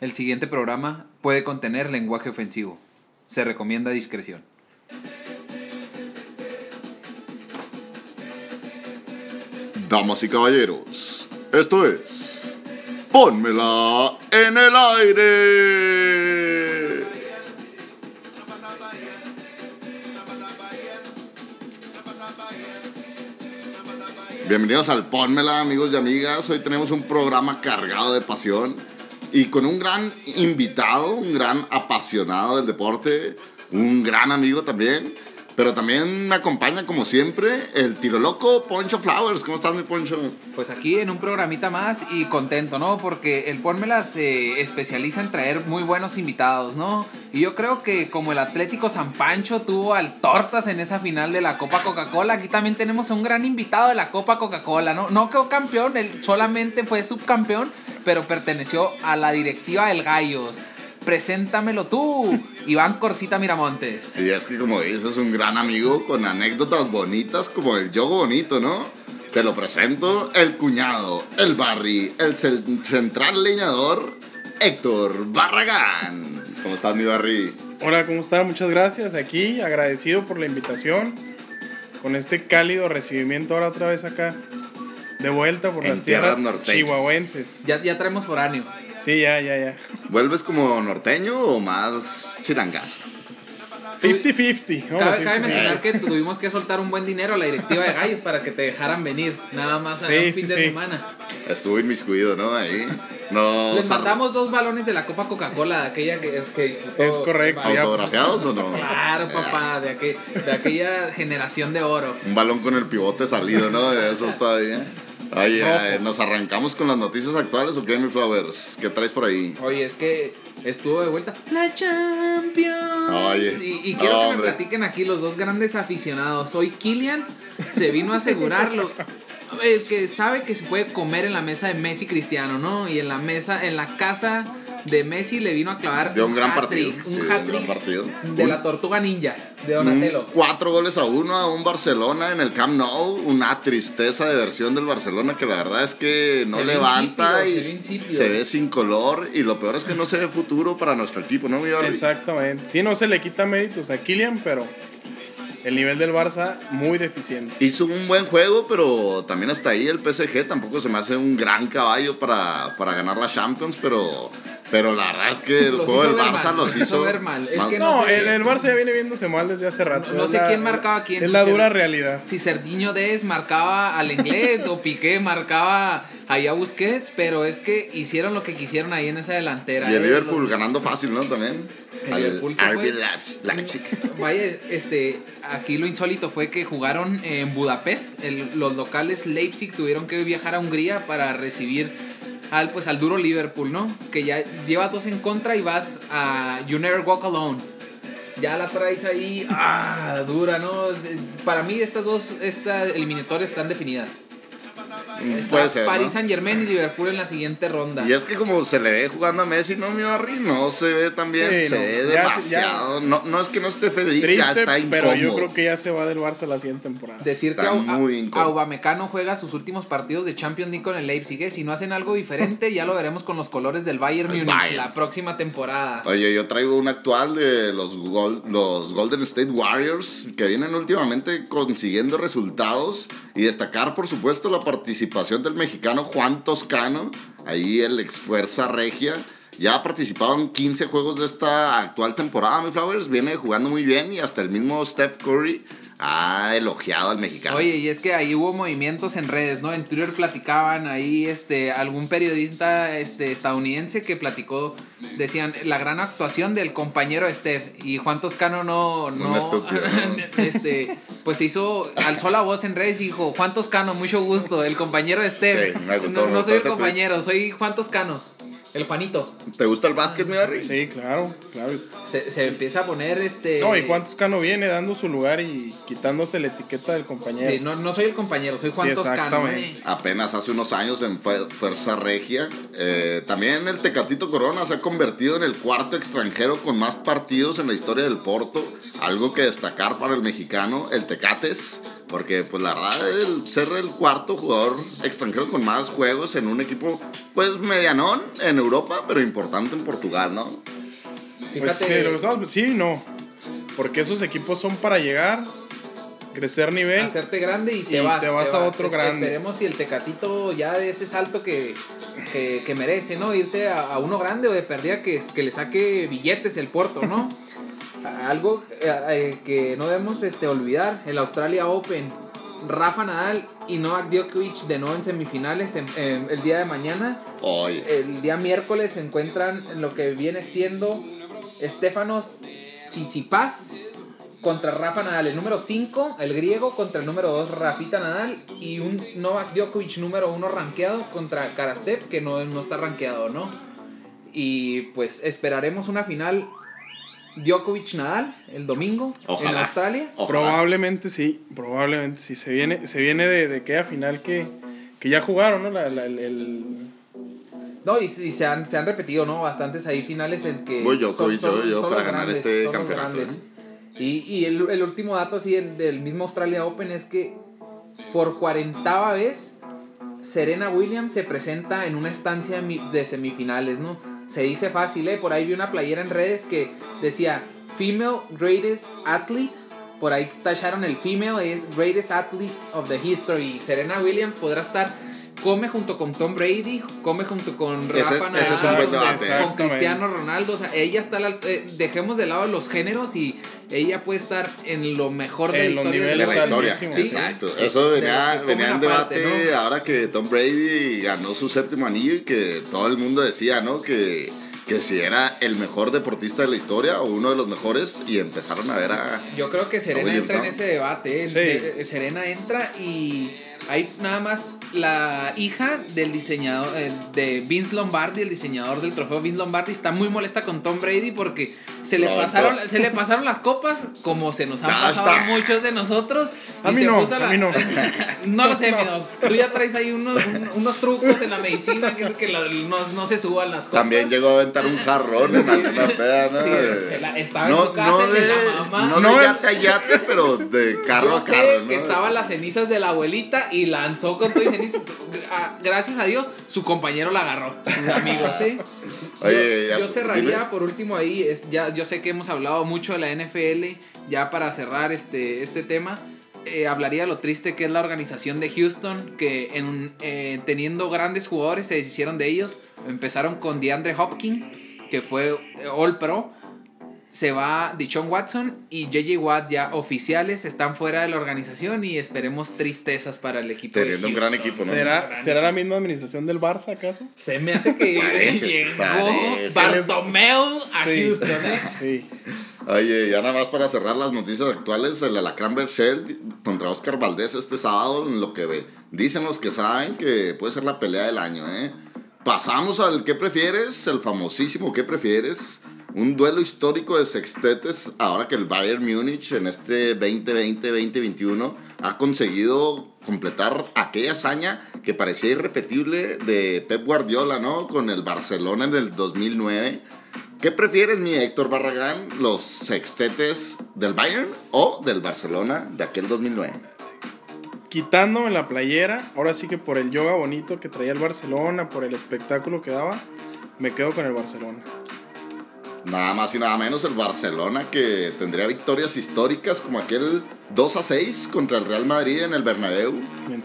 El siguiente programa puede contener lenguaje ofensivo. Se recomienda discreción. Damas y caballeros, esto es. Pónmela en el aire. Bienvenidos al Pónmela, amigos y amigas. Hoy tenemos un programa cargado de pasión y con un gran invitado, un gran apasionado del deporte, un gran amigo también. Pero también me acompaña, como siempre, el tiro loco Poncho Flowers. ¿Cómo estás, mi Poncho? Pues aquí en un programita más y contento, ¿no? Porque el Pónmela se especializa en traer muy buenos invitados, ¿no? Y yo creo que como el Atlético San Pancho tuvo al Tortas en esa final de la Copa Coca-Cola, aquí también tenemos a un gran invitado de la Copa Coca-Cola, ¿no? No quedó campeón, él solamente fue subcampeón, pero perteneció a la directiva del Gallos. Preséntamelo tú, Iván Corsita Miramontes. Y es que, como dices, es un gran amigo con anécdotas bonitas como el yogo bonito, ¿no? Te lo presento, el cuñado, el Barry, el central leñador, Héctor Barragán. ¿Cómo estás, mi Barry? Hola, ¿cómo está? Muchas gracias. Aquí, agradecido por la invitación. Con este cálido recibimiento ahora otra vez acá. De vuelta por En las tierras tierras norteñas. chihuahuenses. Ya, ya traemos foráneo. Sí, ya, ya, ya. ¿Vuelves como norteño o más chirangazo? 50-50. ¿no? Cabe, 50-50. cabe mencionar que tuvimos que soltar un buen dinero a la directiva de Gallos para que te dejaran venir, nada más a Sí, un sí, fin de semana. Estuvo inmiscuido, ¿no? Ahí. No. Les mandamos dos balones de la Copa Coca-Cola, aquella que, que disputó. Es correcto. ¿Autografiados o no? Claro, papá, de, aquel- de aquella generación de oro. Un balón con el pivote salido, ¿no? De esos todavía. Oye, Rojo. eh, ¿nos arrancamos con las noticias actuales o qué, mi Flowers? ¿Qué traes por ahí? Oye, es que estuvo de vuelta la Champions. Oye, y, y no, quiero que me platiquen aquí los dos grandes aficionados. Hoy Kylian se vino a asegurarlo. El que sabe que se puede comer en la mesa de Messi Cristiano, ¿no? Y en la mesa, en la casa de Messi le vino a clavar De un gran partido. Un Sí, hat-trick gran partido. de la tortuga ninja de Un Donatello. cuatro goles a uno a un Barcelona en el Camp Nou. Una tristeza de versión del Barcelona que la verdad es que no Se ve levanta insípido, y se ve insípido. se ve sin color. Y lo peor es que no se ve futuro para nuestro equipo, ¿no? Exactamente. Sí, no se le quita méritos a Kylian, pero el nivel del Barça muy deficiente. Hizo un buen juego, pero también hasta ahí el PSG tampoco se me hace un gran caballo para, para ganar la Champions, pero, pero la verdad es que el Los juego del Barça mal, los hizo ver mal. Es mal. que No, no sé el, si- el Barça ya viene viéndose mal desde hace rato. No sé la- quién marcaba a quién, Es si la dura realidad. si Sergiño Dez marcaba al inglés o Piqué marcaba ahí a Busquets, pero es que hicieron lo que quisieron ahí en esa delantera. Y el ¿eh? Liverpool Los- ganando fácil, ¿no? También. El Al Liverpool se RB fue. Leipzig- Leipzig. Vaya, este, aquí lo insólito fue que jugaron en Budapest. El- los locales Leipzig tuvieron que viajar a Hungría para recibir al, pues, al duro Liverpool, ¿no? Que ya llevas dos en contra y vas a You Never Walk Alone. Ya la traes ahí, ah, dura, ¿no? Para mí estas dos, estas eliminatorias están definidas. Está Puede ser. Paris ¿no? Saint Germain y Liverpool en la siguiente ronda. Y es que como se le ve jugando a Messi, no, mi Barry, no se ve tan bien, Sí, se no, ve ya demasiado. No, no es que no esté feliz, ya está pero yo incómodo. creo que ya se va del Barça la siguiente temporada. Decir Está que a- incómodo. Aubamecano juega sus últimos partidos de Champions League con el Leipzig. ¿eh? Si no hacen algo diferente, ya lo veremos con los colores del Bayern Múnich la próxima temporada. Oye, yo traigo un actual de los, Gol- los Golden State Warriors que vienen últimamente consiguiendo resultados y destacar, por supuesto, la participación del mexicano Juan Toscano, ahí el ex Fuerza Regia. Ya ha participado en 15 juegos de esta actual temporada, mi Flowers. Viene jugando muy bien y hasta el mismo Steph Curry ha elogiado al mexicano. Oye, y es que ahí hubo movimientos en redes, ¿no? En Twitter platicaban ahí este algún periodista este estadounidense que platicó decían la gran actuación del compañero Steph y Juan Toscano no no Un estúpido, ¿no? este pues hizo alzó la voz en redes y dijo Juan Toscano, mucho gusto, el compañero Steph. Sí, me gustó, no me no gustó soy el tweet. compañero, soy Juan Toscano. El Juanito. ¿Te gusta el básquet, mi Barry? Sí, claro, claro. Se, se empieza a poner este. No, y Juan Toscano viene dando su lugar y quitándose la etiqueta del compañero. Sí, no, no soy el compañero, soy Juan Sí, Toscano. exactamente. ¿eh? apenas hace unos años en Fue- Fuerza Regia. Eh, también el Tecatito Corona se ha convertido en el cuarto extranjero con más partidos en la historia del Porto. Algo que destacar para el mexicano, el Tecates. Porque, pues la verdad, el ser el cuarto jugador extranjero con más juegos en un equipo, pues medianón en Europa, pero importante en Portugal, ¿no? Pues sí, lo que estamos- sí, no. Porque esos equipos son para llegar, crecer nivel. hacerte grande y te Y vas. te vas a otro Es- grande. Esperemos si el Tecatito ya de ese salto que, que, que merece, ¿no? Irse a, a uno grande o de perdida que, que le saque billetes el Porto, ¿no? Algo eh, eh, que no debemos este, olvidar, el Australia Open. Rafa Nadal y Novak Djokovic de nuevo en semifinales en- el día de mañana. El día miércoles se encuentran en lo que viene siendo Estefanos Tsitsipas contra Rafa Nadal, el número 5, el griego, contra el número 2, Rafita Nadal, y un Novak Djokovic número 1 rankeado contra Karastev, que no, no está rankeado, ¿no? Y pues esperaremos una final Djokovic-Nadal el domingo en Ojalá. Australia. ojalá. Probablemente sí, probablemente sí. Se viene, se viene de, de aquella final que, que ya jugaron, ¿no? La- la- el, el- No, y, y se, han, se han repetido, ¿no? Bastantes ahí finales en que. Voy Djokovic, yo- yo los para ganar este son los campeonato, grandes. Y, y el, el último dato así el del mismo Australia Open es que por cuarentava vez Serena Williams se presenta en una estancia de semifinales, ¿no? Se dice fácil, ¿eh? Por ahí vi una playera en redes que decía Female Greatest Athlete. Por ahí tacharon el female, es Greatest Athlete of the History. Serena Williams podrá estar, come junto con Tom Brady, come junto con Ese- Rafa Nadal, ese es un buen debate, ¿eh? con. Cristiano Ronaldo. O sea, ella está, al- eh, dejemos de lado los géneros y ella puede estar en lo mejor de En la historia de la historia. Sí, Exacto. sí. Eso venía, venía en debate ahora que Tom Brady ganó su séptimo anillo y que todo el mundo decía, ¿no? Que, que si era el mejor deportista de la historia o uno de los mejores y empezaron a ver a... Yo creo que Serena entra en ese debate. ¿eh? Sí. Eh, Serena entra y hay nada más la hija del diseñador eh, de Vince Lombardi, el diseñador del trofeo Vince Lombardi, está muy molesta con Tom Brady porque se le No, pasaron, no. se le pasaron las copas como se nos han Ya pasado a muchos de nosotros. A mí no, a la- mí no. No lo sé, No. mi dog. Tú ya traes ahí unos, un- unos trucos en la medicina que es que la- no, no se suban las copas. También llegó a aventar un jarrón en alguna peda, ¿no? Sí, De- la- estaba en su casa, de la mamá. No, No, de el- yate a yate, pero de carro Yo a carro, sé ¿no? que estaban las cenizas de la abuelita y lanzó con todo y ceniza. Ah, Gracias a Dios, su compañero la agarró. Sus amigos, ¿sí? Oye, yo, ya, yo cerraría dime. por último ahí. Es, ya, yo sé que hemos hablado mucho de la NFL. Ya para cerrar este, este tema, eh, hablaría de lo triste que es la organización de Houston. Que en, eh, teniendo grandes jugadores se deshicieron de ellos. Empezaron con DeAndre Hopkins, que fue All Pro se va Dichon Watson y JJ Watt ya oficiales están fuera de la organización y esperemos tristezas para el equipo. de Teniendo un gran equipo, ¿no? ¿Será, ¿Será la misma administración del Barça, acaso? Se me hace que Parece, llegó parece. Bartomeu a Sí. Houston, ¿eh? Sí. Oye, ya nada más para cerrar las noticias actuales, el Alacrán Berchel contra Oscar Valdés este sábado, en lo que ve- dicen los que saben que puede ser la pelea del año, ¿eh? Pasamos al ¿qué prefieres? El famosísimo ¿qué prefieres? Un duelo histórico de sextetes, ahora que el Bayern Múnich en este 2020-2021 ha conseguido completar aquella hazaña que parecía irrepetible de Pep Guardiola, ¿no? Con el Barcelona en el 2009. ¿Qué prefieres, mi Héctor Barragán? ¿Los sextetes del Bayern o del Barcelona de aquel 2009? Quitándome la playera, ahora sí que por el yoga bonito que traía el Barcelona, por el espectáculo que daba, me quedo con el Barcelona. Nada más y nada menos el Barcelona que tendría victorias históricas como aquel 2 a 6 contra el Real Madrid en el Bernabéu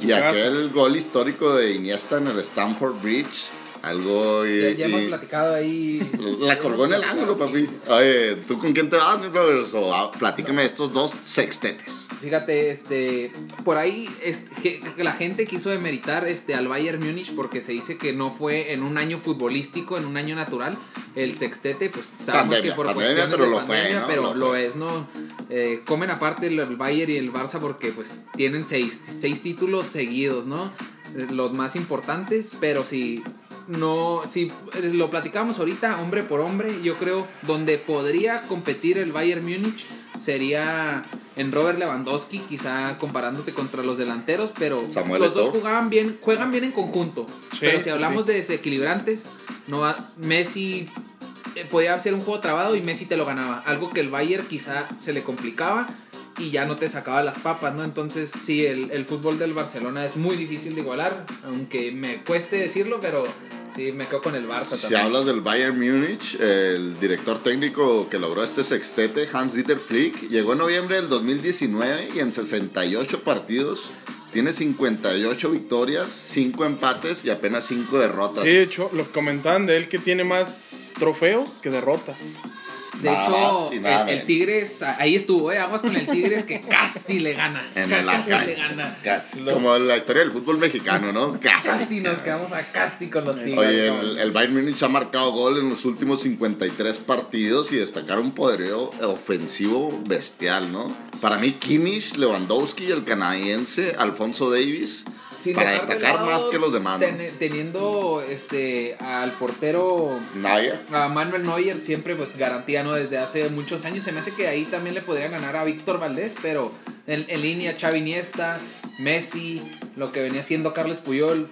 y aquel gol histórico de Iniesta en el Stamford Bridge. Algo y, Ya, ya hemos y- platicado ahí. la colgó en el ángulo, papi. Oye, ¿tú con quién te vas, mi brothers? O, ah, platícame de estos dos sextetes. Fíjate, este, por ahí es, que, que la gente quiso demeritar este, al Bayern Múnich porque se dice que no fue en un año futbolístico, en un año natural. El sextete, pues sabemos Pandemia, que por pandemia, cuestiones pero de lo fue, pandemia, ¿no? pero Lo lo, fue. es, ¿no? Eh, comen aparte el, el Bayern y el Barça porque pues tienen seis, seis títulos seguidos, ¿no? Eh, Los más importantes, pero si no, si eh, lo platicamos ahorita, hombre por hombre, yo creo donde podría competir el Bayern Múnich sería en Robert Lewandowski, quizá comparándote contra los delanteros, pero Samuel los dos jugaban bien, juegan bien en conjunto. Sí, pero si hablamos sí. de desequilibrantes, no va- Messi eh, podía ser un juego trabado y Messi te lo ganaba. Algo que el Bayern quizá se le complicaba. Y ya no te sacaba las papas, ¿no? Entonces sí, el, el fútbol del Barcelona es muy difícil de igualar, aunque me cueste decirlo, pero sí, me quedo con el Barça Si también. hablas del Bayern Múnich, el director técnico que logró este sextete, Hans-Dieter Flick, llegó en noviembre del 2019 y en 68 partidos tiene 58 victorias, 5 empates y apenas 5 derrotas. Sí, de hecho, lo comentaban de él que tiene más trofeos que derrotas. De Nada hecho, el. Tigres, ahí estuvo, ¿eh? Aguas con el Tigres que casi le gana. En el casi le gana. Casi. Los- Como la historia del fútbol mexicano, ¿no? Casi. Casi nos quedamos a casi con los Tigres. Oye, el, el Bayern Múnich ha marcado gol en los últimos 53 partidos y destacar un poderío ofensivo bestial, ¿no? Para mí, Kimmich, Lewandowski y el canadiense Alfonso Davis, Sin para destacar lado más que los demás, ¿no? ten- teniendo este al portero Neuer. a Manuel Neuer siempre pues garantía no desde hace muchos años se me hace que ahí también le podría ganar a Víctor Valdés pero en, en línea Xavi Iniesta Messi lo que venía siendo Carles Puyol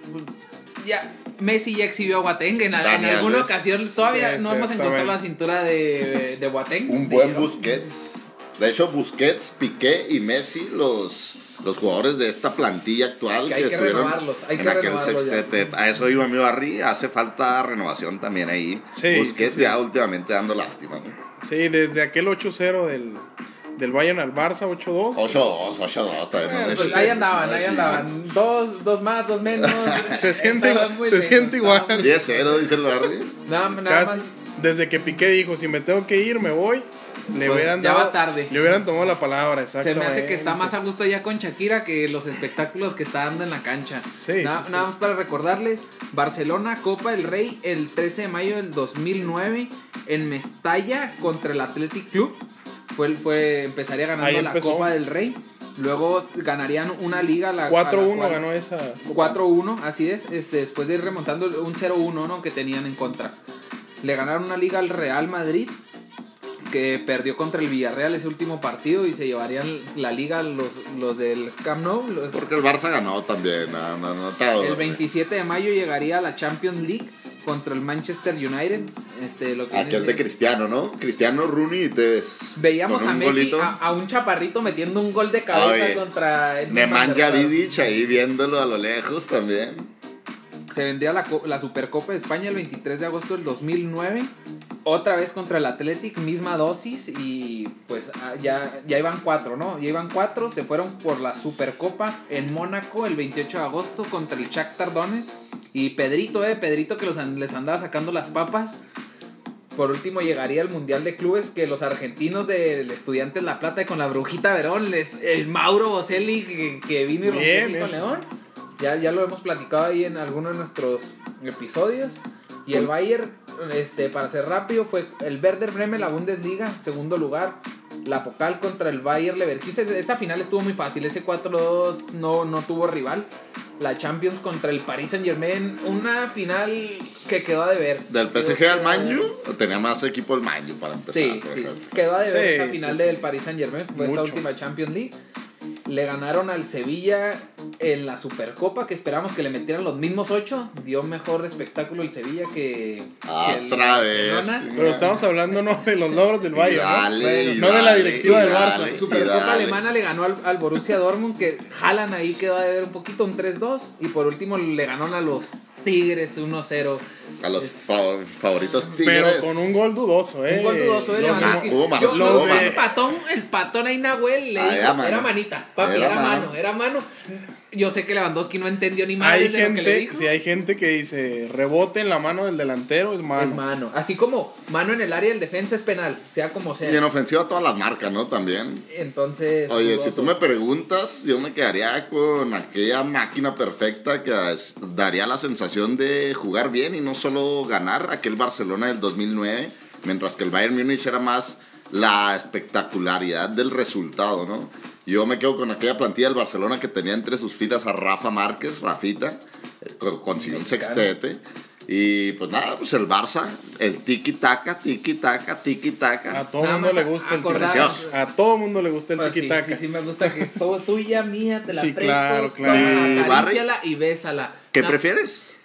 ya Messi ya exhibió a Boateng en, alguna ocasión todavía Sí, no hemos encontrado la cintura de, de Boateng Un buen. Busquets. De hecho, Busquets, Piqué y Messi, los, los jugadores de esta plantilla actual Que hay que estuvieron renovarlos, hay en que aquel renovarlos ya. sextete. A eso iba mi Barry, hace falta renovación también ahí. Sí, Busquets sí, sí. ya últimamente dando lástima. ¿no? Sí, desde aquel 8-0 del, del Bayern al Barça, 8-2. 8-2, 8-2, todavía no Bueno, es- pues ahí andaban, ahí Sí. andaban. Dos, dos más, dos menos. Se siente se lejos, siente igual. estaban muy- 10-0, dice el Barry. Nada, nada Casi. más. Desde que Piqué dijo, si me tengo que ir, me voy. Le Pues, hubieran ya va tarde. Le hubieran tomado la palabra, Se exactamente. me hace que está más a gusto ya con Shakira que los espectáculos que está dando en la cancha. Sí, Na- sí, sí. Nada más para recordarles, Barcelona, Copa del Rey, el 13 de mayo del 2009, en Mestalla contra el Athletic Club. Fue, fue, empezaría ganando la. Copa del Rey. Luego ganarían una liga. La, a la 4-1 cual- ganó esa. 4-1, así es, este, después de ir remontando un 0-1 ¿no? que tenían en contra. Le ganaron una liga al Real Madrid, que perdió contra el Villarreal ese último partido y se llevarían la liga los, los del Camp Nou. los- Porque el Barça ganó también, no, no, no el 27 de mayo llegaría a la Champions League contra el Manchester United. Este, lo que Aquel de Cristiano, ¿no? Cristiano, Rooney y Tevez. Veíamos a Messi, a, a un chaparrito metiendo un gol de cabeza Oye, contra... Nemanja. Vidic ahí viéndolo a lo lejos también. Se vendría la, la Supercopa de España el 23 de agosto del 2009. Otra vez contra el Athletic, misma dosis. Y pues ah, ya, ya iban cuatro, ¿no? Ya iban cuatro. Se fueron por la Supercopa en Mónaco el 28 de agosto contra el Shakhtar Donetsk. Y Pedrito, eh, Pedrito que los les andaba sacando las papas. Por último llegaría el Mundial de Clubes que los argentinos del Estudiantes La Plata con la Brujita Verón, les, el Mauro Boselli que, que vino y rompió con bien. León. Ya, ya lo hemos platicado ahí en algunos de nuestros episodios. Y el Bayern, este, para ser rápido, fue el Werder Bremen, la Bundesliga, segundo lugar. La Pokal contra el Bayern Leverkusen. Esa final estuvo muy fácil. Ese 4-2 no, no tuvo rival. La Champions contra el Paris Saint Germain. Una final que quedó a deber. Del PSG al Manju, tenía más equipo el Manju para empezar. Sí, sí. Quedó a deber Sí, esa final sí. del Paris Saint Germain. Fue esta Mucho. última Champions League. Le ganaron al Sevilla en la Supercopa, que esperamos que le metieran los mismos ocho. Dio mejor espectáculo el Sevilla que. que el Otra vez. Barcelona. Pero estamos hablando no de los logros del Bayern, ¿no? Dale, de la directiva del Barça. Supercopa alemana le ganó al, al Borussia Dortmund, que jalan ahí quedó a deber un poquito, un 3-2. Y por último le ganaron a los Tigres 1-0. A los fa- favoritos Pero tigres. con un gol dudoso, ¿eh? Un gol dudoso de Los- Lewandowski. hubo mano, Yo- hubo mano. el patón, el patón ahí Nahuel le Ah, dijo, era manita, papi, Era era, mano. mano. era mano. Yo sé que Lewandowski no entendió ni más de lo que le gente, dijo. si hay gente que dice rebote en la mano del delantero es mano. Es mano. Así como mano en el área del defensa es penal, sea como sea. Y en ofensiva todas las marcas, ¿no? También. Entonces. Oye, dudoso. si tú me preguntas, yo me quedaría con aquella máquina perfecta que daría la sensación de jugar bien y no solo ganar aquel Barcelona del 2009, mientras que el Bayern Múnich era más la espectacularidad del resultado, ¿no? Yo me quedo con aquella plantilla del Barcelona que tenía entre sus filas a Rafa Márquez, Rafita, co- consiguió un sextete. Y pues nada, pues el Barça, el tiki-taka, tiki-taka, tiki-taka. A todo Nada mundo le gusta el tiki A todo mundo le gusta el Pues sí, tiki taka. sí, sí, me gusta que todo tuya, mía, te la Sí, presto. claro, claro. Y acaríciala y bésala. ¿Qué prefieres?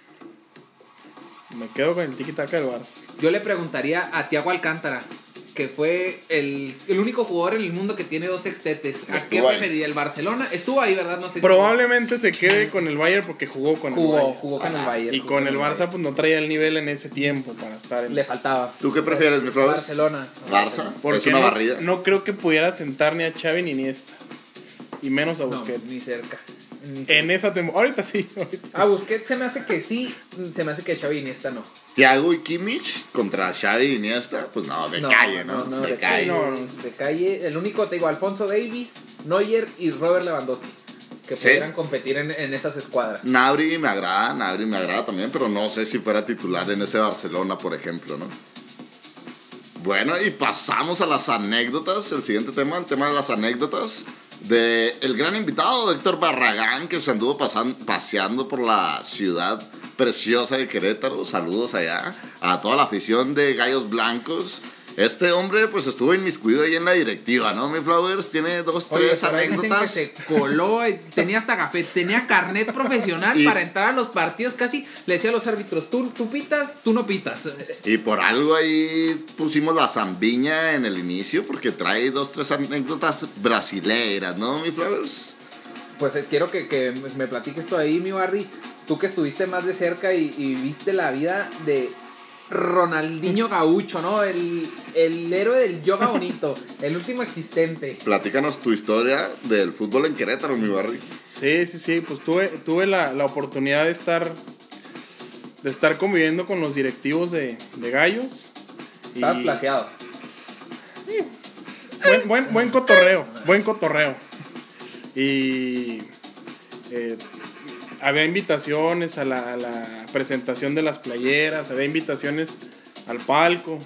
Me quedo con el tiki taka del Barça. Yo le preguntaría a Tiago Alcántara. Que fue el, el único jugador en el mundo que tiene dos sextetes. ¿A qué preferiría? ¿El Barcelona? Estuvo ahí, ¿verdad? No sé si- Probablemente se quede con el Bayern porque jugó con el jugó, Bayern. jugó con el Bayern. Y con el. Barça pues no traía el nivel en ese tiempo para estar en... Le faltaba. ¿Tú qué prefieres, mi Flores? Barcelona. Barça. Porque es una no, barrida. no creo que pudiera sentar ni a Xavi ni a Iniesta. Y menos a Busquets. Ni cerca. En esa temporada. Ahorita sí. ahorita sí. A Busquets se me hace que sí, se me hace que Xavi Iniesta no. Thiago y Kimmich contra Xavi y Iniesta, pues no, de calle, ¿no? No, de de calle. no, no. De calle. El único, te digo, Alfonso Davis, Neuer y Robert Lewandowski. Que Sí. pudieran competir en, en esas escuadras. Nabri me agrada, Nabri me agrada también, pero no sé si fuera titular en ese Barcelona, por ejemplo, ¿no? Bueno, y pasamos a las anécdotas. El siguiente tema, el tema de las anécdotas. De el gran invitado, Héctor Barragán, que se anduvo paseando por la ciudad preciosa de Querétaro. Saludos allá a toda la afición de Gallos Blancos. Este hombre, pues estuvo inmiscuido ahí en la directiva, ¿no? Mi Flowers tiene dos, Oye, tres anécdotas. se coló, tenía hasta café, tenía carnet profesional Y- para entrar a los partidos casi. Le decía a los árbitros, tú, tú pitas, tú no pitas. Y por algo ahí pusimos la zambiña en el inicio, porque trae dos, tres anécdotas brasileiras, ¿no, mi Flowers? Pues eh, quiero que, que me platiques tú ahí, mi Barry. Tú que estuviste más de cerca y, y viste la vida de Ronaldinho Gaucho, ¿no? El, el héroe del yoga bonito, el último existente. Platícanos tu historia del fútbol en Querétaro, mi barrio. Sí, sí, sí. Pues tuve, tuve la, la oportunidad de estar de estar conviviendo con los directivos de, de Gallos. Y Estabas plaseado. buen, buen, buen cotorreo, buen cotorreo. Y eh, había invitaciones a la, a la presentación de las playeras, había invitaciones al palco,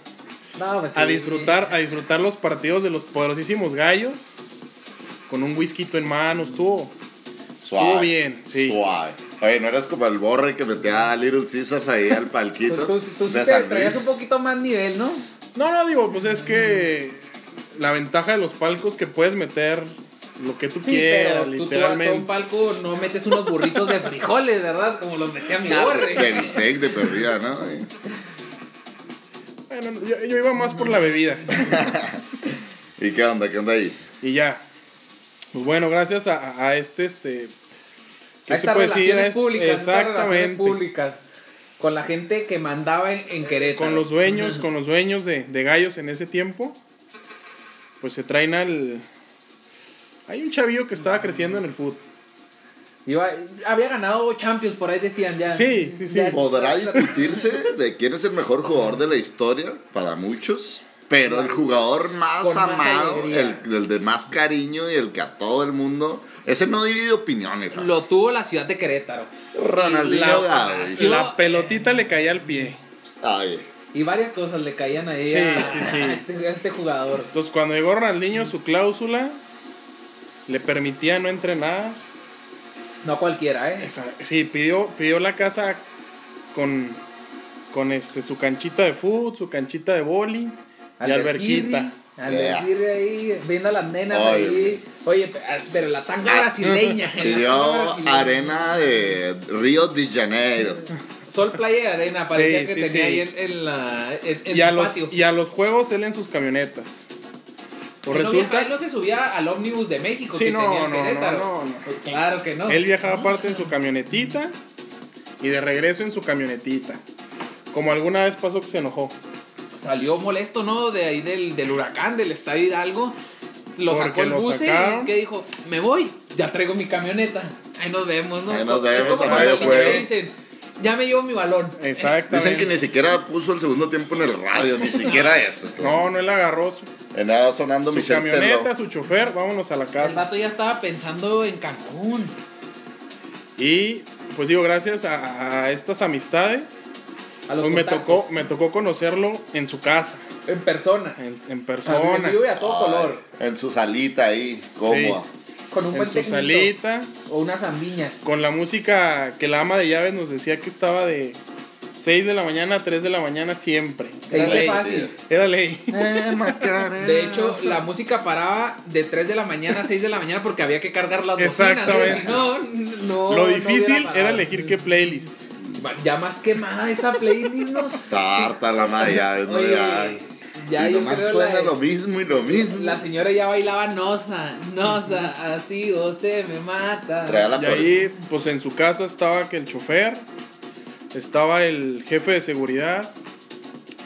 No, pues a sí. disfrutar, a disfrutar los partidos de los poderosísimos gallos, con un whisky en mano, estuvo, Estuvo bien, sí. Suave. Oye, ¿no eres como el borre que metía a Little Caesars ahí al Tú, palquito? tú, tú sí de te San traías un poquito más nivel, ¿no? No, no, digo, pues es que la ventaja de los palcos que puedes meter lo que tú Sí, quieras, pero tú, tú a literalmente. palco no metes unos burritos de frijoles, ¿verdad? Como los metía mi De borre. bistec de perdida, ¿no? Bueno, yo, yo iba más por la bebida. ¿Y qué onda? ¿Qué onda ahí? Y ya. Pues bueno, gracias a, a este, este. ¿Qué A se estas puede decir? relaciones Es- públicas, Exactamente. públicas. Con la gente que mandaba en, en Querétaro. Con los dueños, con los dueños de, de gallos en ese tiempo. Pues se traen al. Hay un chavillo que estaba creciendo en el fútbol. Iba- había ganado Champions, por ahí decían ya. Sí, sí, sí. Ya- Podrá discutirse de quién es el mejor jugador de la historia para muchos, pero el jugador más Con más amado, el, el de más cariño y el que a todo el mundo, ese no divide opiniones. Lo tuvo la ciudad de Querétaro. Ronaldinho La, pelotita le caía al pie. Ay, Y varias cosas le caían ahí Sí, a, sí, sí. a este, a este jugador. Entonces, cuando llegó Ronaldinho, su cláusula le permitía no entrenar. No cualquiera, ¿eh? Esa- sí, pidió, pidió la casa con, con este, su canchita de fútbol, su canchita de boli y alberquita. Alberquirri ahí, viendo a las nenas ahí. Oye, pe- pero la tanga brasileña. pidió arena de Río de Janeiro. Sol, playa y arena. Parecía Sí, que sí, tenía sí. ahí en, en la, en, en Y a, su los, patio. y a los juegos él en sus camionetas. Pues Él no resulta, él no se subía al ómnibus de México. Sí, que no, tenía no, no, Querétaro. no, no. Claro que no. él viajaba aparte en su camionetita y de regreso en su camionetita. Como alguna vez pasó que se enojó. Salió molesto, ¿no? De ahí del, del huracán, del estadio Hidalgo. Lo Porque sacó el lo sacaron. y que dijo, me voy, ya traigo mi camioneta. Ahí nos vemos, ¿no? Ahí nos Es vemos, como juego. dicen, ya me llevo mi balón. Exactamente. Dicen que ni siquiera puso el segundo tiempo en el radio, ni siquiera eso. No, no él agarró su, En nada sonando su Michelle camioneta, Teló. su chofer, vámonos a la El casa. vato ya estaba pensando en Cancún. Y pues digo, gracias a, a estas amistades, A los pues me tocó, me tocó conocerlo en su casa, En persona. en, en En persona, vivo y a todo color. En su salita ahí, cómoda. Con un en buen su tecnito. salita, O una zambiña. con la música que la ama de llaves nos decía que estaba de 6 de la mañana a 3 de la mañana siempre. Se Era hizo ley. fácil. Era ley. De hecho, la música paraba de 3 de la mañana a 6 de la mañana porque había que cargar las bocinas. ¿eh? Exactamente. Si no, no. Lo no difícil parado. era elegir qué playlist. Ya más quemada esa playlist, ¿no? Está harta la madre ya, ¿no? Oye, ya. ya y nomás suena la- lo mismo y lo mismo. La señora ya bailaba Nosa, Nosa, así o se me mata. Y ahí, pues en su casa estaba que el chofer, estaba el jefe de seguridad,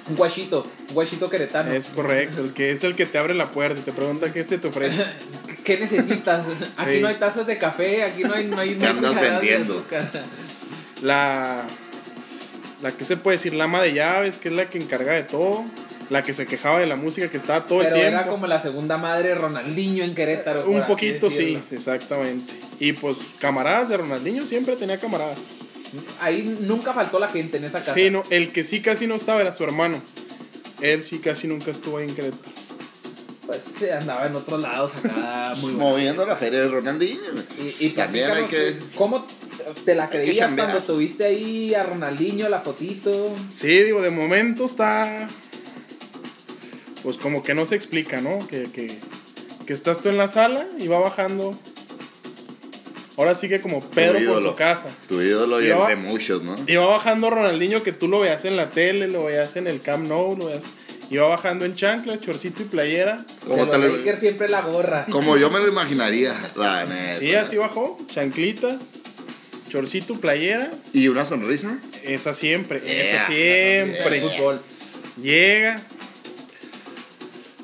Un guachito, un guachito queretano. es correcto, el que es el que te abre la puerta y te pregunta qué se te ofrece. ¿Qué necesitas? Aquí Sí. no hay tazas de café, aquí no hay, no hay, ¿Qué andas vendiendo? La, la que se puede decir, la ama de llaves, que es la que encarga de todo, la que se quejaba de la música que estaba todo Pero el tiempo. era como la segunda madre de Ronaldinho en Querétaro. por Un poquito sí, exactamente. Y pues camaradas de Ronaldinho siempre tenía camaradas. Ahí nunca faltó la gente en esa casa. Sí, no, el que sí casi no estaba era su hermano. Él sí casi nunca estuvo ahí en Querétaro. Pues se andaba en otros lados acá muy. Moviendo la feria de Ronaldinho. Y, y también hay que. ¿Cómo te la creías cuando tuviste ahí a Ronaldinho la fotito? Sí, digo, de momento está. Pues como que no se explica, ¿no? Que, que, que estás tú en la sala y va bajando. Ahora sí que como Pedro por ídolo. su casa. Tu ídolo y el de muchos, ¿no? Va bajando Ronaldinho que tú lo veas en la tele, lo veas en el Camp Nou, lo veas. Va bajando en chancla, chorcito y playera. Como, lo- Lakers siempre la gorra. como yo me lo imaginaría, la neta. Sí, así bajó. Chanclitas, chorcito, playera. Y una sonrisa. Esa siempre, Yeah. esa siempre. Fútbol. Llega.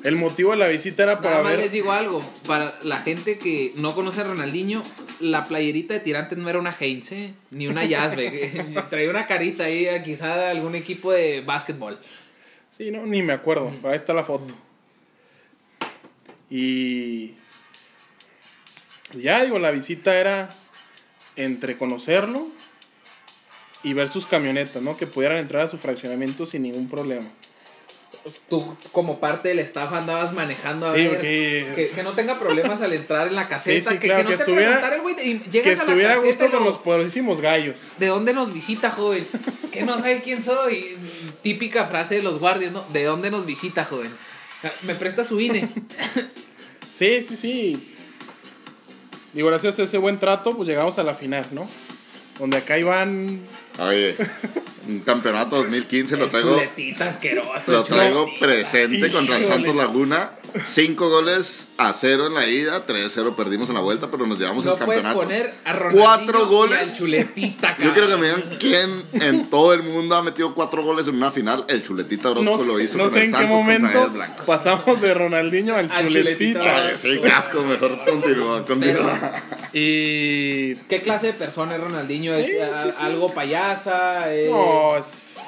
El motivo de la visita era para Nada más ver. les digo algo. Para la gente que no conoce a Ronaldinho, la playerita de tirantes no era una Heinz, ¿eh? ni una Yazbek. Traía una carita ahí, eh, quizá de algún equipo de básquetbol. Sí, no, ni me acuerdo. pero Ahí está la foto. Y. Ya digo, la visita era entre conocerlo y ver sus camionetas, ¿no? Que pudieran entrar a su fraccionamiento sin ningún problema. Tú, como parte del staff, andabas manejando a Sí, ver. porque- Que, que no tenga problemas al entrar en la caseta. Sí, sí, que, claro, que no que te estuviera- preguntara el güey. y llegas Que a la estuviera a caseta gusto y con lo- los poderosísimos gallos. ¿De dónde nos visita, joven? Que no sabe quién soy. Típica frase de los guardias, ¿no? ¿De dónde nos visita, joven? ¿Me presta su INE? Sí, sí, sí. Digo, gracias a ese buen trato, pues llegamos a la final, ¿no? Donde acá iban. Oye, un campeonato 2015 lo traigo. Chuletita asqueroso. Lo traigo chuletita. presente contra el. Santos Laguna. Cinco goles a cero en la ida, 3-0 perdimos en la vuelta, pero nos llevamos No el campeonato. poner a Ronaldinho Cuatro y goles. Chuletita, Yo quiero que me digan quién en todo el mundo ha metido cuatro goles en una final. El Chuletita Orozco No, lo hizo no con sé el en qué Santos contra momento pasamos de Ronaldinho al, Al Chuletita. chuletita. Oye, sí, casco, mejor continúa, continúa. Y. ¿Qué clase de persona es Ronaldinho? ¿Es Sí, a- sí, sí. algo payasa? No, es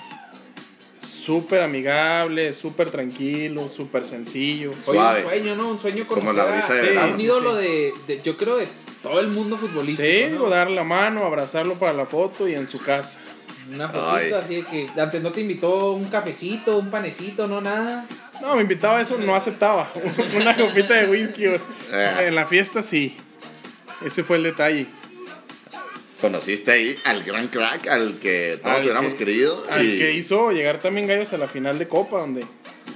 súper amigable, súper tranquilo, súper sencillo. Oye, suave. un sueño, ¿no? Un sueño Como conocer la brisa de a verano. un Sí, ídolo sí, de, de- yo creo, de todo el mundo futbolístico. Sí, ¿no? digo, darle la mano, abrazarlo para la foto y en su casa. Una fotito así de que antes no te invitó un cafecito, un panecito, no nada. No, me invitaba a eso, no aceptaba. Una copita de whisky. Eh. En la fiesta sí. Ese fue el detalle. Conociste ahí al gran crack, al que todos Al hubiéramos que- querido. Al y que hizo llegar también Gallos a la final de Copa, donde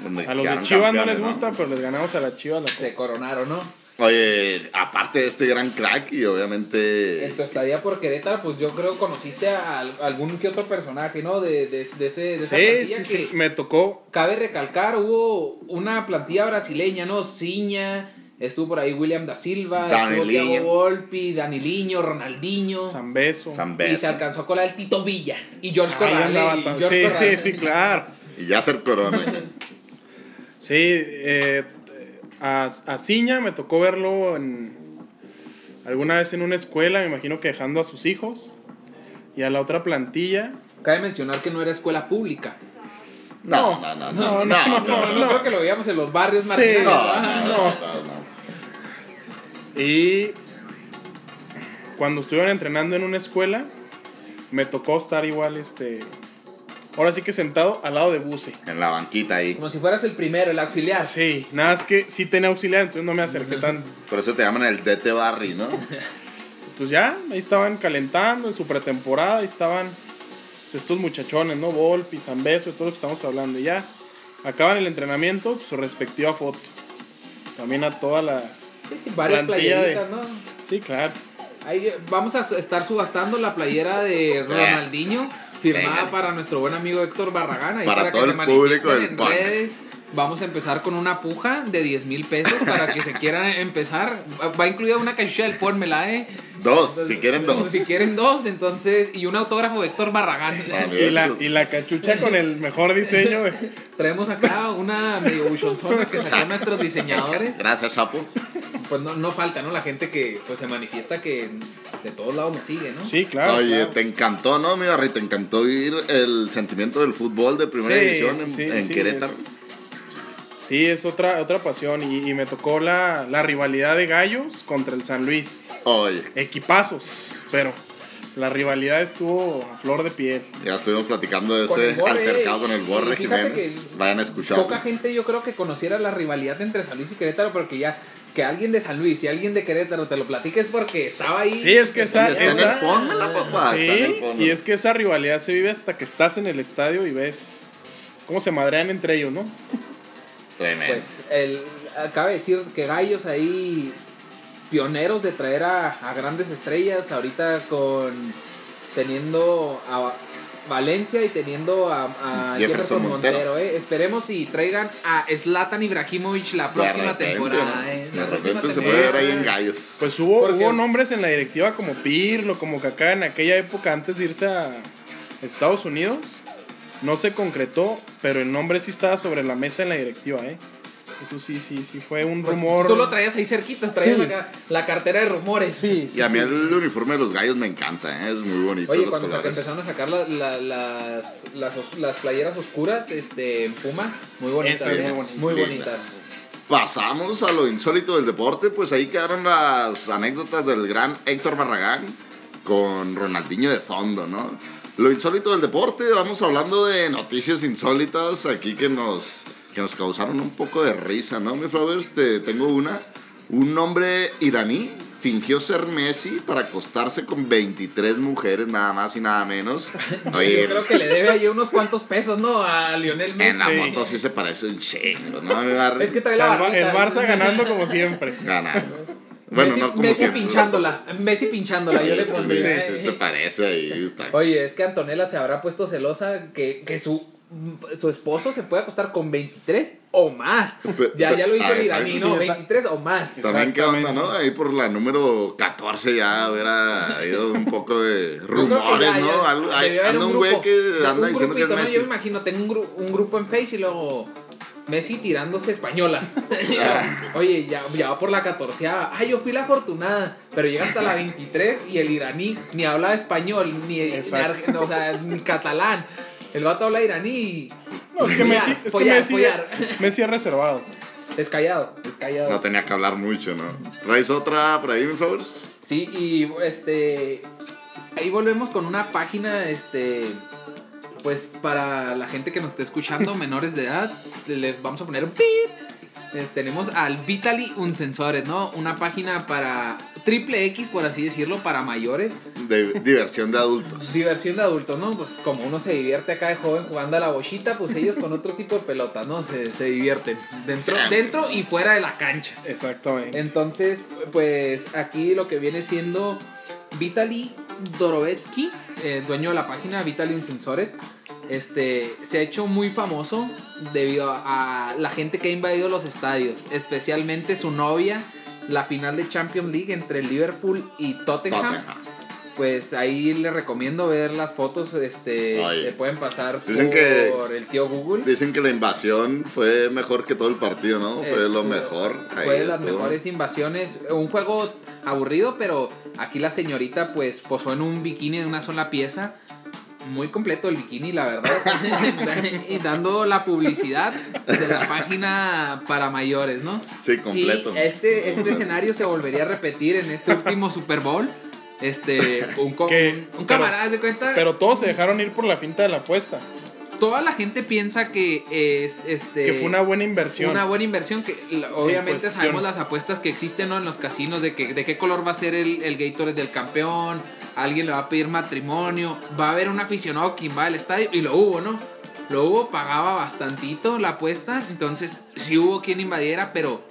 donde a los de Chivas no les gusta, pero les ganamos a las Chivas la Copa. Se coronaron, ¿no? Oye, aparte de este gran crack y obviamente... En tu estadía por Querétaro, pues yo creo conociste a, al- algún que otro personaje, ¿no? De, de, de ese, de esa Sí, plantilla sí, que sí. Me tocó. cabe recalcar, hubo una plantilla brasileña, ¿no? Ciña, estuvo por ahí William da Silva, Dani estuvo Thiago Liño. Volpi, Daniliño, Ronaldinho. Zambeso. San y se Beso. alcanzó a colar el Tito Villa y George Corral. Sí, sí, sí, claro. Y ya ser corona. Sí, eh, a, a Ciña me tocó verlo en, alguna vez en una escuela, me imagino que dejando a sus hijos. Y a la otra plantilla. Cabe mencionar que no era escuela pública. No, no, no, no, no, no, no, No, no, no, creo que lo veíamos en los barrios Sí, marginales. no, ¿verdad? no, no, no. Y cuando estuvieron entrenando en una escuela, me tocó estar igual, este. Ahora sí que sentado al lado de Buse. En la banquita ahí. Como si fueras el primero, el auxiliar. Sí, nada es que sí tenía auxiliar, entonces no me acerqué tanto. Por eso te llaman el DT Barry, ¿no? Entonces ya, ahí estaban calentando en su pretemporada, ahí estaban pues, estos muchachones, ¿no? Volpi, Zambeso, de todo lo que estamos hablando. Y ya, acaban el entrenamiento, pues, su respectiva foto. También a toda la... Sí, sí, varias de- playeritas, ¿no? Sí, claro. Ahí eh, vamos a estar subastando la playera de Ronaldinho. firmada Venga. para nuestro buen amigo Héctor Barragán. ahí Para que todo se el público manifiesten del en redes. Vamos a empezar con una puja de 10 mil pesos para que se quieran empezar. Va incluida una cachucha del Pónmela, ¿eh? Dos, si quieren dos. Si quieren dos, entonces. Y un autógrafo de Héctor Barragán. Vale. Y la, y la cachucha con el mejor diseño. de- Traemos acá una medio buchonzona que sacó nuestros diseñadores. Gracias, Chapo. Pues no, no falta, ¿no? La gente que pues se manifiesta que de todos lados nos sigue, ¿no? Sí, claro. Oye, claro. te encantó, ¿no, mi Barry? Te encantó vivir el sentimiento del fútbol de primera Sí, división sí, en, sí, en sí, Querétaro. es- sí, es otra, otra pasión. Y, y me tocó la, la rivalidad de Gallos contra el San Luis. Oye, Equipazos, pero la rivalidad estuvo a flor de piel. ya estuvimos platicando de ese Borre, altercado con el y Borre Jiménez. Vayan a escucharlo. Poca gente yo creo que conociera la rivalidad entre San Luis y Querétaro, porque ya que alguien de San Luis y alguien de Querétaro te lo platiques porque estaba ahí. Sí, es que esa- esa- pónmela, papá. sí, está en el pónmela. y es que esa rivalidad se vive hasta que estás en el estadio y ves cómo se madrean entre ellos, ¿no? Tremendo. Pues el, acaba de decir que Gallos ahí pioneros de traer a, a grandes estrellas, ahorita con teniendo a Valencia y teniendo a, a Jefferson Jefferson, Montero. Montero. eh. Esperemos y traigan a Zlatan Ibrahimovic la De próxima repente, temporada. ¿no? eh. De La repente se puede ver ahí en gallos. Pues hubo, hubo nombres en la directiva como Pirlo, como Kaká en aquella época antes de irse a Estados Unidos. No se concretó, pero el nombre sí estaba sobre la mesa en la directiva, ¿eh? Eso sí, sí, sí fue un rumor. Tú lo traías ahí cerquita, traías Sí. acá la cartera de rumores. Sí, sí, Y a mí sí. el uniforme de los gallos me encanta, ¿eh? es muy bonito. Oye, los cuando colores. empezaron a sacar la- la- las, las, las playeras oscuras este, en Puma, muy bonitas. ¿eh? muy bonito. Muy bonitas. Pasamos a lo insólito del deporte, pues ahí quedaron las anécdotas del gran Héctor Barragán con Ronaldinho de fondo, ¿no? Lo insólito del deporte, vamos hablando de noticias insólitas aquí que nos, que nos causaron un poco de risa, ¿no? Mi Flowers, te tengo una. Un hombre iraní fingió ser Messi para acostarse con 23 mujeres, nada más y nada menos. Oye, Yo creo que le debe ahí unos cuantos pesos, ¿no? A Lionel Messi. en la Sí. foto sí se parece un chingo, ¿no? Es que O trae sea, la el, Ba- el. Barça ganando como siempre. ganando. Bueno, Messi, no como Messi siempre. pinchándola. Messi pinchándola, yo le pondría. sí, ¿eh? se parece ahí. Está. Oye, es que Antonella se habrá puesto celosa que, que su, su esposo se puede acostar con 23 o más. Pe- Ya, ya lo hizo ah, el. Sí, exacto. 23 o más. También qué onda. ¿no? Ahí por la número 14 ya hubiera habido un poco de rumores, ya- ¿no? ya Algo- hay- anda un güey grupo, que un anda diciendo que es grupito, ¿no? Messi. Yo me imagino, tengo un, gru- un grupo en Face y luego Messi tirándose españolas. Oye, ya, ya va por la 14 Ay, yo fui la afortunada. Pero llega hasta la 23 y el iraní ni habla español, ni, ni, o sea, ni catalán. El vato habla iraní y No, es que Messi, es, que follar, Messi, follar. Messi es reservado. es callado, es callado. No tenía que hablar mucho, ¿no? ¿Traes otra por ahí, mi Flowers? Sí, y este. Ahí volvemos con una página, este. Pues para la gente que nos esté escuchando, menores de edad, les vamos a poner un pip. Eh, tenemos al Vitali Unsensores, ¿no? Una página para triple X, por así decirlo, para mayores. De diversión de adultos. Diversión de adultos, ¿no? Pues como uno se divierte acá de joven jugando a la bochita, pues ellos con otro tipo de pelota, ¿no? Se, se divierten. Dentro, dentro y fuera de la cancha. Exactamente. Entonces, pues aquí lo que viene siendo Vitaly Dorovetsky, eh, dueño de la página Vitaly Sensores, este, se ha hecho muy famoso debido a, la gente que ha invadido los estadios, especialmente su novia, la final de Champions League entre Liverpool y. Tottenham. Pues ahí le recomiendo ver las fotos, este, se pueden pasar Dicen por que- el tío Google. Dicen que la invasión fue mejor que todo el partido, ¿no? Fue lo mejor. Ahí Fue de las estuvo. mejores invasiones. Un juego aburrido, pero aquí la señorita pues posó en un bikini de una sola pieza. Muy completo el bikini, la verdad. y dando la publicidad de la página para mayores, ¿no? Sí, completo. Y este, este escenario se volvería a repetir en este último Super Bowl. Este, un, co- Que- un pero- camarada se cuenta. Pero todos se dejaron ir por la finta de la apuesta. toda la gente piensa que es este Que fue una buena inversión. una buena inversión que obviamente sabemos las apuestas que existen ¿no? en los casinos de que de qué color va a ser el, el Gatorade del campeón alguien le va a pedir matrimonio va a haber un aficionado quien va al estadio y lo hubo no lo hubo pagaba bastantito la apuesta entonces sí hubo quien invadiera pero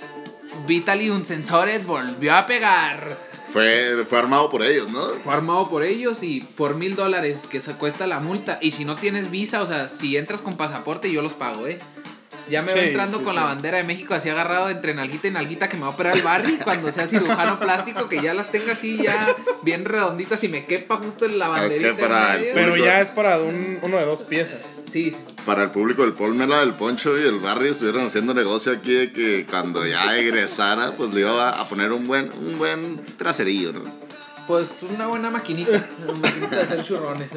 Vitaly Unsensores volvió a pegar Fue, fue armado por ellos, ¿no? Fue armado por ellos y por mil dólares que se cuesta la multa. Y si no tienes visa, o sea, si entras con pasaporte, yo los pago, ¿eh? Ya me veo Sí, entrando sí, con sí. la bandera de México así agarrado entre nalguita y nalguita que me va a operar el Barry cuando sea cirujano plástico, que ya las tenga así ya bien redonditas y me quepa justo en la Ah, es que banderita. en para el Pero ya es para un- uno de dos piezas. Sí, Para el público del Polmela, del Poncho y el Barry estuvieron haciendo negocio aquí de que cuando ya egresara, pues le iba a poner un buen, un buen traserillo, ¿no? pues una buena maquinita, una maquinita de hacer churrones.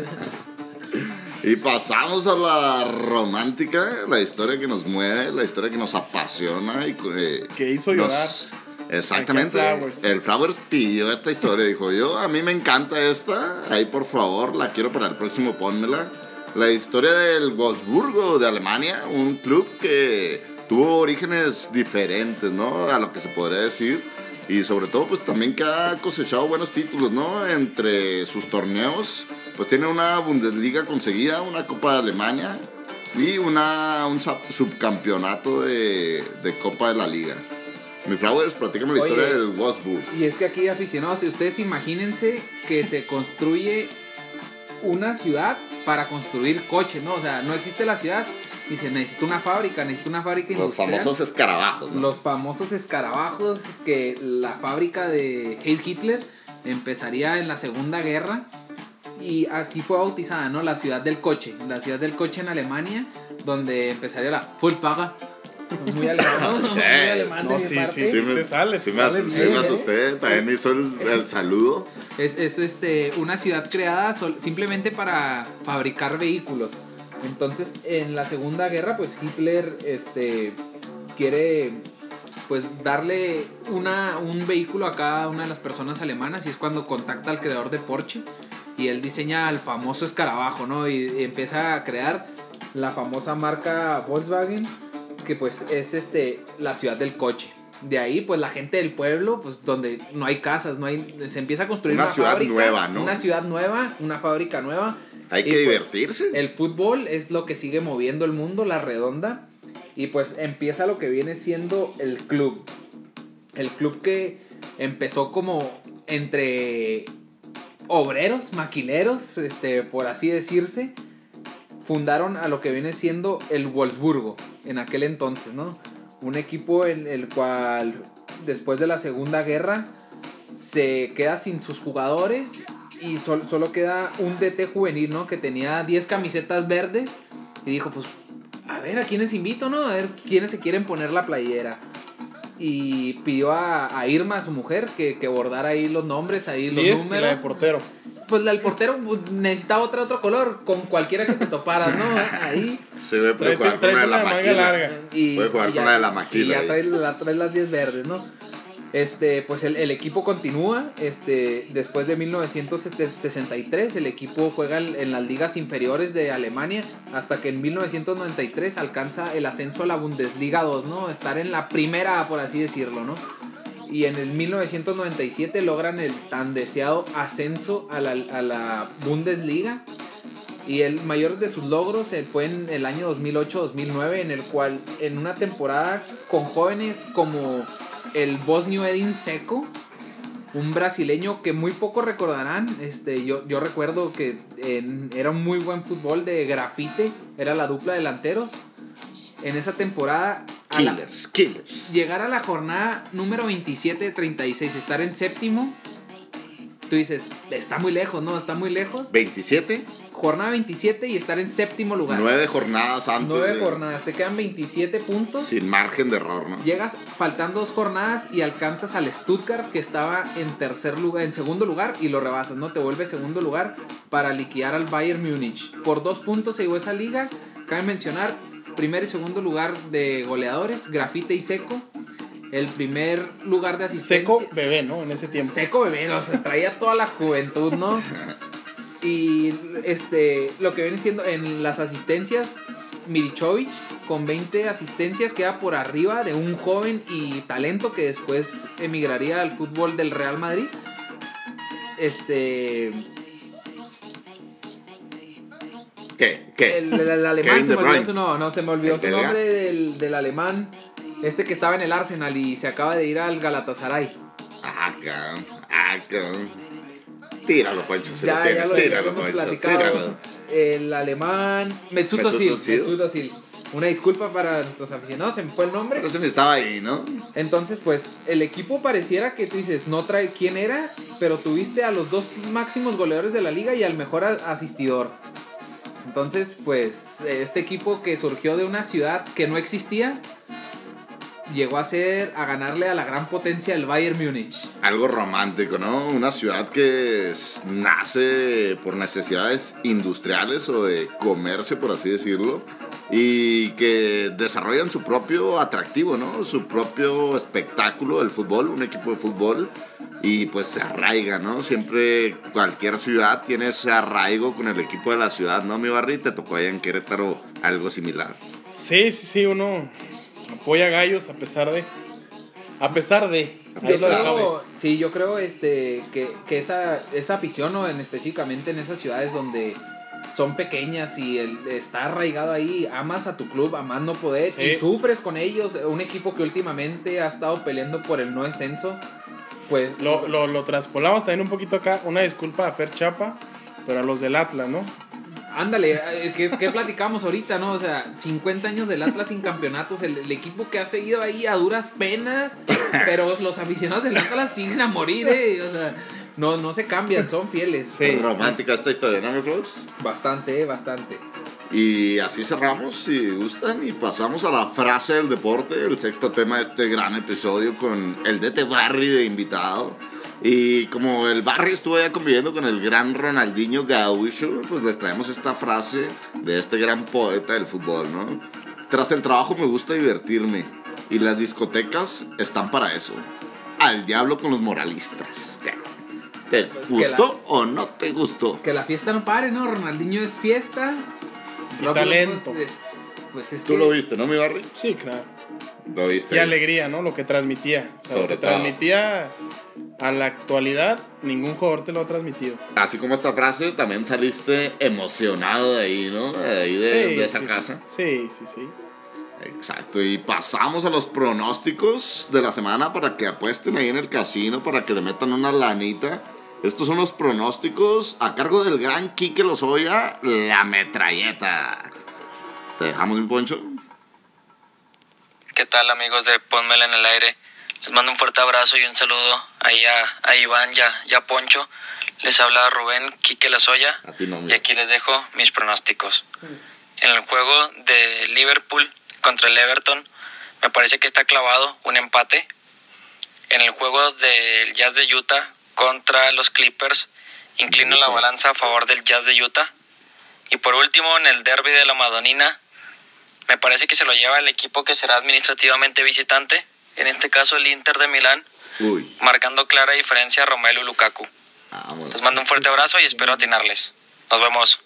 Y pasamos a la romántica, la historia que nos mueve, la historia que nos apasiona y eh, Que hizo nos- llorar. Exactamente. Aquí el Flowers. El Flowers pidió esta historia, dijo yo, a mí me encanta esta, ahí por favor, la quiero para el próximo, pónmela. La historia del Wolfsburgo de Alemania, un club que tuvo orígenes diferentes, ¿no? A lo que se podría decir. Y sobre todo, pues también que ha cosechado buenos títulos, ¿no? Entre sus torneos, pues tiene una Bundesliga conseguida, una Copa de Alemania y una, un sub- subcampeonato de, de Copa de la Liga. Mi Flowers, platícame la Oye. historia del Wolfsburg. Y es que aquí, aficionados, si ustedes imagínense que se construye una ciudad para construir coches, ¿no? O sea, no existe la ciudad. Dice, necesito una fábrica, necesito una fábrica Los famosos escarabajos, ¿no? Los famosos escarabajos que la fábrica de Heil Hitler empezaría en la Segunda Guerra. Y así fue bautizada, ¿no? La ciudad del coche. La ciudad del coche en Alemania, donde empezaría la Volkswagen. Muy alemán, ¿no? Sí. Muy alemán de No, mi sí, parte. sí, sí. te sale, sí te me, sale sí me ¿eh? asusté. También hizo el, el saludo. Es, es este, una ciudad creada sol- simplemente para fabricar vehículos. Entonces, en la Segunda Guerra, pues Hitler este, quiere pues darle una, un vehículo a cada una de las personas alemanas y es cuando contacta al creador de Porsche y él diseña el famoso escarabajo, ¿no? Y, empieza a crear la famosa marca Volkswagen, que pues es este, la ciudad del coche. De ahí, pues la gente del pueblo, pues donde no hay casas, no hay, se empieza a construir Una una, ciudad fábrica, nueva, ¿no? Una ciudad nueva, una fábrica nueva. Hay Y, que pues, divertirse. El fútbol es lo que sigue moviendo el mundo, la redonda. Y pues empieza lo que viene siendo el club. El club que empezó como entre obreros, maquileros, este, por así decirse. Fundaron a lo que viene siendo el Wolfsburgo en aquel entonces, ¿no? Un equipo en el cual después de la Segunda Guerra se queda sin sus jugadores y sol- solo queda un DT juvenil, ¿no? Que tenía 10 camisetas verdes y dijo, pues, a ver, ¿a quiénes invito, no? A ver, ¿quiénes se quieren poner la playera? Y pidió a, a Irma, su mujer, que, que bordara ahí los nombres, ahí los 10 y números. la de portero. Pues la del portero pues, necesitaba otro, otro color, con cualquiera que te toparas, ¿no? Ahí. Se ve puede jugar con la de una la maquila. larga. Y, Puede jugar y con la de la maquila Sí, ya trae, la- trae las 10 verdes, ¿no? Este, pues el, el equipo continúa. Este, después de 1963, el equipo juega en, las ligas inferiores de Alemania. Hasta que en 1993 alcanza el ascenso a la Bundesliga 2, ¿no? Estar en la primera, por así decirlo, ¿no? Y en el 1997 logran el tan deseado ascenso a la, a la Bundesliga. Y el mayor de sus logros eh, fue en el año 2008-2009, en el cual en una temporada con jóvenes como el bosnio Edin Seco, un brasileño que muy poco recordarán, este, yo, yo recuerdo que en- era un muy buen fútbol de grafite, era la dupla de delanteros. En esa temporada, la- Killers, killers. llegar a la jornada número 27 de 36, estar en séptimo, tú dices, está muy lejos, ¿no? Está muy lejos. 27, Jornada 27 y estar en séptimo lugar. nueve jornadas antes. Nueve de- jornadas, te quedan 27 puntos. Sin margen de error, ¿no? Llegas faltando dos jornadas y alcanzas al Stuttgart que estaba en tercer lugar, en segundo lugar y lo rebasas, ¿no? Te vuelve segundo lugar para liquidar al Bayern Múnich. Por dos puntos se llevó esa liga. Cabe mencionar, primer y segundo lugar de goleadores, Grafite y Seco. El primer lugar de asistencia. Seco bebé, ¿no? En ese tiempo. Seco bebé, o sea, traía toda la juventud, ¿no? Y este, lo que viene siendo en las asistencias, Milichovic con 20 asistencias queda por arriba de un joven y talento que después emigraría al fútbol del Real Madrid. Este, ¿Qué? ¿Qué? el, el- el alemán se me olvidó su no, no se me olvidó ¿El su nombre del, del alemán, este que estaba en el Arsenal y se acaba de ir al Galatasaray. Ah, cabrón. Ah, cabrón. Tíralo, Poncho, si lo Ya, ya tienes, lo, tíralo, lo tíralo. El alemán. Mesut Özil. Una disculpa para nuestros aficionados, se me fue el nombre. Pero se me estaba ahí, ¿no? Entonces, pues, el equipo pareciera que tú dices, no trae quién era, pero tuviste a los dos máximos goleadores de la liga y al mejor asistidor. Entonces, pues, este equipo que surgió de una ciudad que no existía, llegó a ser, a ganarle a la gran potencia del Bayern Múnich. Algo romántico, ¿no? Una ciudad que es- nace por necesidades industriales o de comercio, por así decirlo, y que desarrollan su propio atractivo, ¿no? Su propio espectáculo, el fútbol, un equipo de fútbol, y pues se arraiga, ¿no? Siempre cualquier ciudad tiene ese arraigo con el equipo de la ciudad, ¿no? Mi barri te tocó allá en Querétaro algo similar. Sí, sí, sí, uno apoya a gallos a pesar de. A pesar de. Yo creo, sí, yo creo este, que, que esa, esa afición, ¿no? en, específicamente en esas ciudades donde son pequeñas y el, está arraigado ahí, amas a tu club, amas no poder Sí. y sufres con ellos. Un equipo que últimamente ha estado peleando por el no descenso, pues Lo, lo, lo traspolamos también un poquito acá. Una disculpa a Fer Chapa, pero a los del Atlas, ¿no? Ándale, eh, ¿qué, qué platicamos ahorita, no? O sea, 50 años del Atlas sin campeonatos, el, el equipo que ha seguido ahí a duras penas, pero los aficionados del Atlas siguen a morir, ¿eh? O sea, no, no se cambian, son fieles. Sí. Romántica esta historia, ¿no, mi Flores? Bastante, eh, bastante. Y así cerramos, si gustan, y pasamos a la frase del deporte, el sexto tema de este gran episodio con el DT Barry de invitado. Y como el Barry estuvo ya conviviendo con el gran Ronaldinho Gaucho, pues les traemos esta frase de este gran poeta del fútbol, ¿no? Tras el trabajo me gusta divertirme, y las discotecas están para eso. Al diablo con los moralistas. ¿Te Pues que gustó o no te gustó? Que la fiesta no pare, ¿no? Ronaldinho es fiesta. Y talento. Pues, pues es Tú que lo viste, ¿no, mi Barry? Sí, claro. Lo viste. Y alegría, ¿no? Lo que transmitía. O sea, Sobre lo que todo. transmitía a la actualidad, ningún jugador te lo ha transmitido. Así como esta frase, también saliste emocionado de ahí, ¿no? De ahí de, Sí, de esa sí, casa. Sí, sí, sí. Exacto. Y pasamos a los pronósticos de la semana para que apuesten ahí en el casino, para que le metan una lanita. Estos son los pronósticos a cargo del gran Quique Lozoya, la metralleta. ¿Te dejamos un poncho? ¿Qué tal amigos de Pónmela en el aire? Les mando un fuerte abrazo y un saludo ahí a, a Iván y a, y a Poncho. Les habla Rubén Quique Lazoya no, y aquí les dejo mis pronósticos. En el juego de Liverpool contra el Everton me parece que está clavado un empate. En el juego del Jazz de Utah contra los Clippers inclino la balanza a favor del Jazz de Utah. Y por último, en el derby de la Madonina, me parece que se lo lleva el equipo que será administrativamente visitante, en este caso el Inter de Milán, Uy, marcando clara diferencia a Romelu Lukaku. Les mando un fuerte abrazo y espero atinarles. Nos vemos.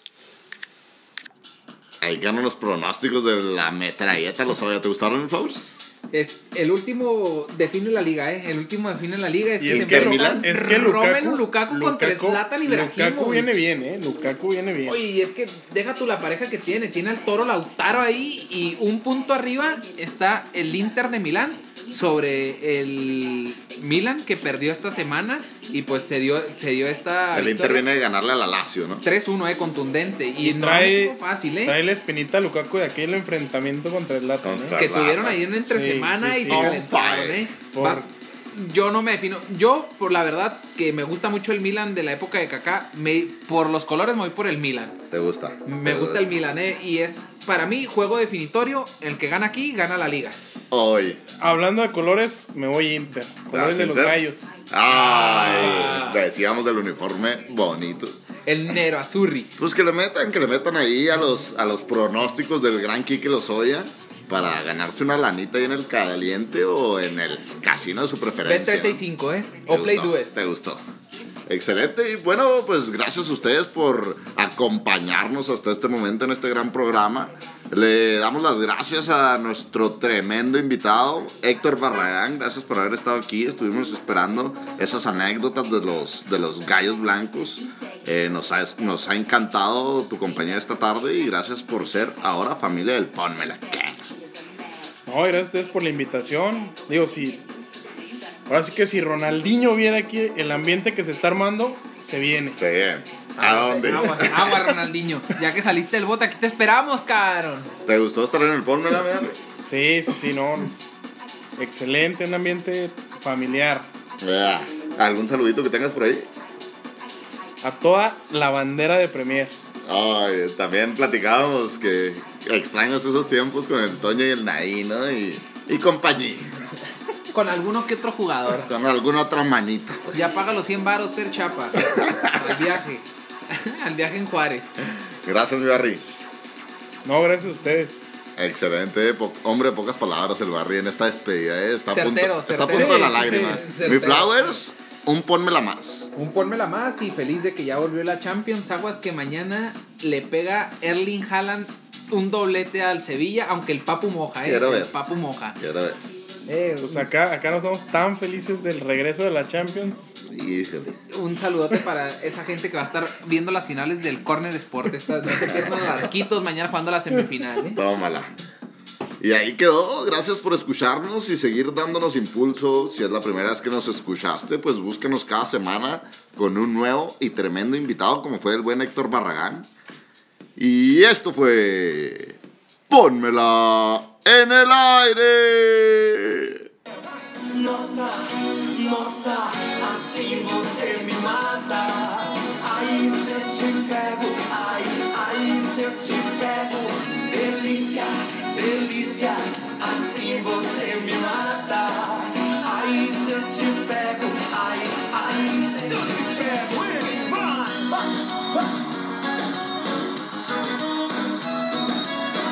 Ahí ganan los pronósticos de la metralleta Lozoya. ¿Te gustaron, Faust? Es el último define la liga, ¿eh? El último define la liga. Es Y que es que, enfrentan es que Lukaku, Romelu Lukaku contra Lukaku- Ibrahimovic. Lukaku viene bien, ¿eh? Lukaku viene bien. Oye, y es que deja tú la pareja que tiene. Tiene al Toro Lautaro ahí y un punto arriba está el Inter de Milán sobre el Milan que perdió esta semana y pues se dio, se dio esta El Inter viene de ganarle a la Lazio, ¿no? 3-1, eh, contundente. Y, Y no trae- es fácil, eh. Trae la espinita a Lukaku de aquel enfrentamiento contra el Latan, Contra- ¿eh? que tuvieron ahí una entre Sí, semana sí, y se On calentaron, eh. Por- Yo no me defino. Yo, por la verdad, que me gusta mucho el Milan de la época de Kaká. Me, por los colores me voy por el Milan. ¿Te gusta? Me ¿Te gusta el Milan, eh. Y es, para mí, juego definitorio. El que gana aquí, gana la liga. Hoy. Hablando de colores, me voy Inter. Colores de los Inter? gallos. Ay, decíamos del uniforme bonito. El Nero Azurri. Pues que le metan, que le metan ahí a los, a los pronósticos del gran Kike Lozoya para ganarse una lanita ahí en el caliente o en el casino de su preferencia. ¿no? Bet365, eh. ¿Te O Play It. ¿Te gustó? Excelente. Y bueno, pues gracias a ustedes por acompañarnos hasta este momento en este gran programa. Le damos las gracias a nuestro tremendo invitado, Héctor Barragán. Gracias por haber estado aquí. Estuvimos esperando esas anécdotas de los, de los gallos blancos. Eh, nos, ha, nos ha encantado tu compañía esta tarde y gracias por ser ahora familia del Pónmela. No, gracias a ustedes por la invitación. Digo, si Ahora sí que si Ronaldinho viera aquí el ambiente que se está armando, se viene. Sí. ¿A dónde? Agua, agua, Ronaldinho. Ya que saliste del bote, aquí te esperamos, cabrón. ¿Te gustó estar en el Henry? Sí, sí, sí, no. Excelente, un ambiente familiar. ¿Algún saludito que tengas por ahí? A toda la bandera de Premier. Ay, también platicábamos que extrañas esos tiempos con el Toño y el Naí, ¿no? Y, y compañía. Con alguno que otro jugador. Con alguna otra manita. pues. Ya paga los 100 baros, Fer Chapa. Al viaje. Al viaje en Juárez. Gracias, mi Barry. No, gracias a ustedes. Excelente, po- hombre, pocas palabras el Barry en esta despedida, ¿eh? Está a Certero, punto, está a certero. punto de la lágrima. sí, Mi. Flowers, un pónmela más. Un pónmela más y feliz de que ya volvió la Champions. Aguas que mañana le pega Erling Haaland un doblete al Sevilla, aunque el Papu moja, ¿eh? Quiero El ver. Papu moja. Quiero ver. Eh, Pues acá, acá nos estamos tan felices del regreso de la Champions. Híjole. un saludote para esa gente que va a estar viendo las finales del Corner Sport. Estas, no se pierdan los arquitos mañana jugando la semifinal, ¿eh? Tómala. Y ahí quedó. Gracias por escucharnos y seguir dándonos impulso. Si es la primera vez que nos escuchaste, pues búsquenos cada semana con un nuevo y tremendo invitado como fue el buen Héctor Barragán. Y esto fue... Pónmela en el aire. Nossa, nossa, assim você me mata. Aí se eu te pego, ai, aí se eu te pego. Delícia, delícia, assim você me mata.